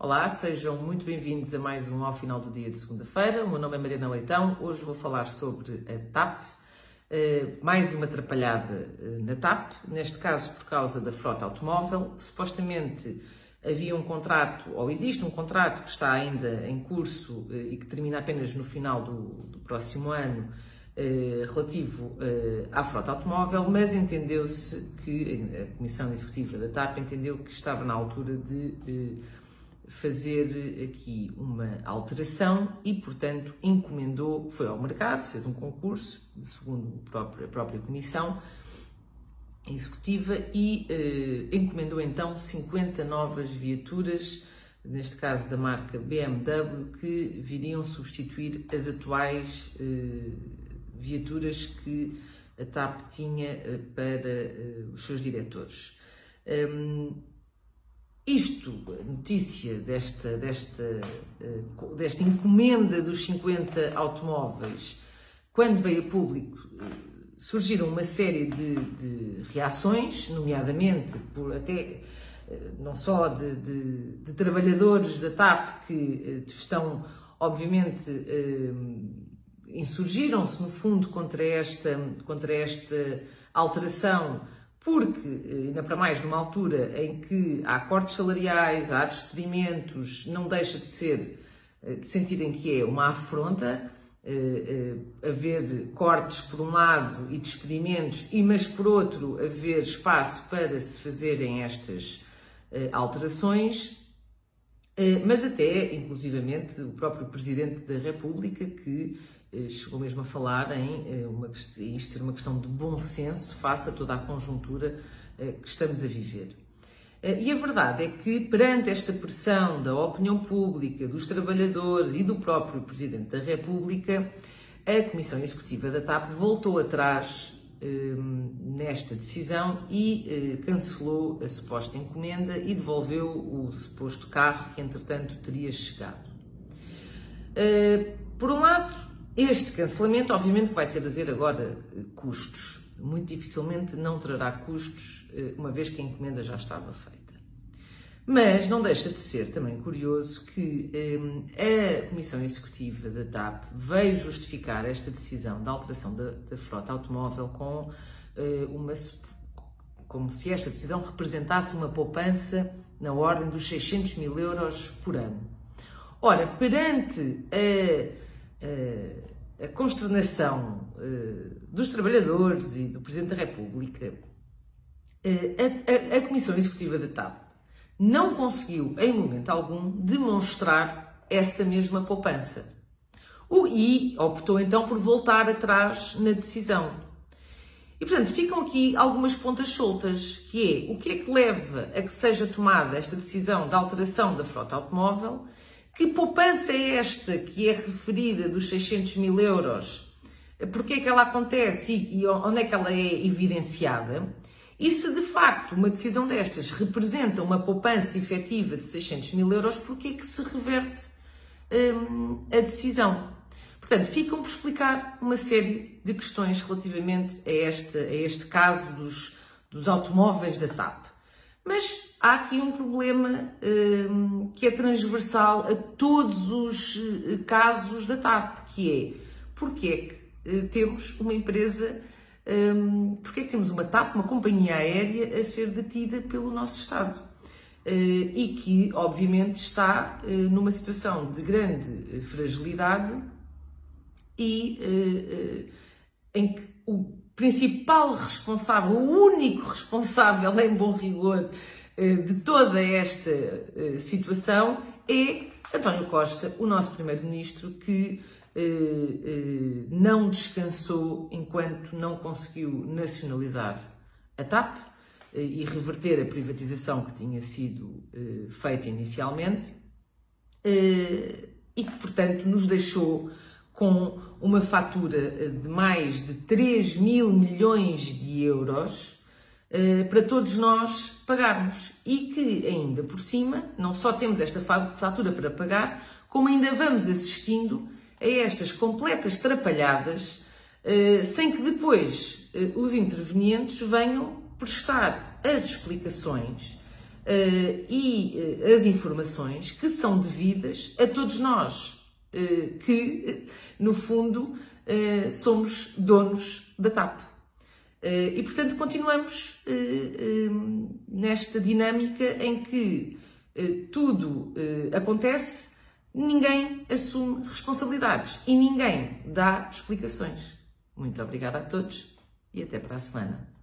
Olá, sejam muito bem-vindos a mais um Ao Final do Dia de segunda-feira. O meu nome é Mariana Leitão. Hoje vou falar sobre a TAP, eh, mais uma atrapalhada eh, na TAP, neste caso por causa da frota automóvel. Supostamente havia um contrato, ou existe um contrato que está ainda em curso eh, e que termina apenas no final do, do próximo ano, relativo à frota automóvel, mas entendeu-se que a Comissão Executiva da TAP entendeu que estava na altura de fazer aqui uma alteração e, portanto, encomendou, foi ao mercado, fez um concurso, segundo a própria, a própria Comissão Executiva, e eh, encomendou então 50 novas viaturas, neste caso da marca BMW, que viriam substituir as atuais eh, viaturas que a TAP tinha eh, para os seus diretores. Um, isto, a notícia desta, desta, eh, desta encomenda dos 50 automóveis, quando veio a público, eh, surgiram uma série de, de reações, nomeadamente por até eh, não só de, de, de, trabalhadores da TAP que estão, obviamente, insurgiram-se no fundo contra esta, contra esta alteração porque, eh, ainda para mais numa altura em que há cortes salariais, há despedimentos, não deixa de ser, eh, de sentirem que é uma afronta, eh, haver cortes por um lado e despedimentos, e mas por outro haver espaço para se fazerem estas alterações, mas até, inclusivamente, o próprio Presidente da República que chegou mesmo a falar em, eh, uma, isto ser uma questão de bom senso face a toda a conjuntura eh, que estamos a viver. E a verdade é que, perante esta pressão da opinião pública, dos trabalhadores e do próprio Presidente da República, a Comissão Executiva da TAP voltou atrás nesta decisão e cancelou a suposta encomenda e devolveu o suposto carro que, entretanto, teria chegado. por um lado, este cancelamento, obviamente, vai dizer agora eh, custos. Muito dificilmente não trará custos, eh, uma vez que a encomenda já estava feita. Mas não deixa de ser também curioso que eh, a Comissão Executiva da TAP veio justificar esta decisão da alteração da, da frota automóvel com uma como se esta decisão representasse uma poupança na ordem dos 600 mil euros por ano. Ora, perante a a consternação uh, dos trabalhadores e do Presidente da República, uh, a, a, a, Comissão Executiva da TAP não conseguiu, em momento algum, demonstrar essa mesma poupança. O, e optou então por voltar atrás na decisão. E portanto ficam aqui algumas pontas soltas, que é o que é que leva a que seja tomada esta decisão de alteração da frota automóvel que poupança é esta que é referida dos 600 mil euros? Porque é que ela acontece e, onde é que ela é evidenciada? E se de facto uma decisão destas representa uma poupança efetiva de 600 mil euros, porquê é que se reverte hum, a decisão? Portanto, ficam por explicar uma série de questões relativamente a este, a este caso dos, dos automóveis da TAP. Mas há aqui um problema um, que é transversal a todos os uh, casos da TAP, que é porque é que uh, temos uma empresa, um, porque é que temos uma TAP, uma companhia aérea, a ser detida pelo nosso Estado. Uh, e que, obviamente, está numa situação de grande fragilidade e em que o principal responsável, o único responsável em bom rigor eh, de toda esta eh, situação é António Costa, o nosso primeiro-ministro, que eh, não descansou enquanto não conseguiu nacionalizar a TAP e reverter a privatização que tinha sido feita inicialmente e que, portanto, nos deixou com uma fatura eh, de mais de 3 mil milhões de euros eh, para todos nós pagarmos. E que ainda por cima, não só temos esta fatura para pagar, como ainda vamos assistindo a estas completas trapalhadas, eh, sem que depois os intervenientes venham prestar as explicações e as informações que são devidas a todos nós, que, no fundo, somos donos da TAP. E, portanto, continuamos nesta dinâmica em que tudo acontece, ninguém assume responsabilidades e ninguém dá explicações. Muito obrigada a todos e até para a semana.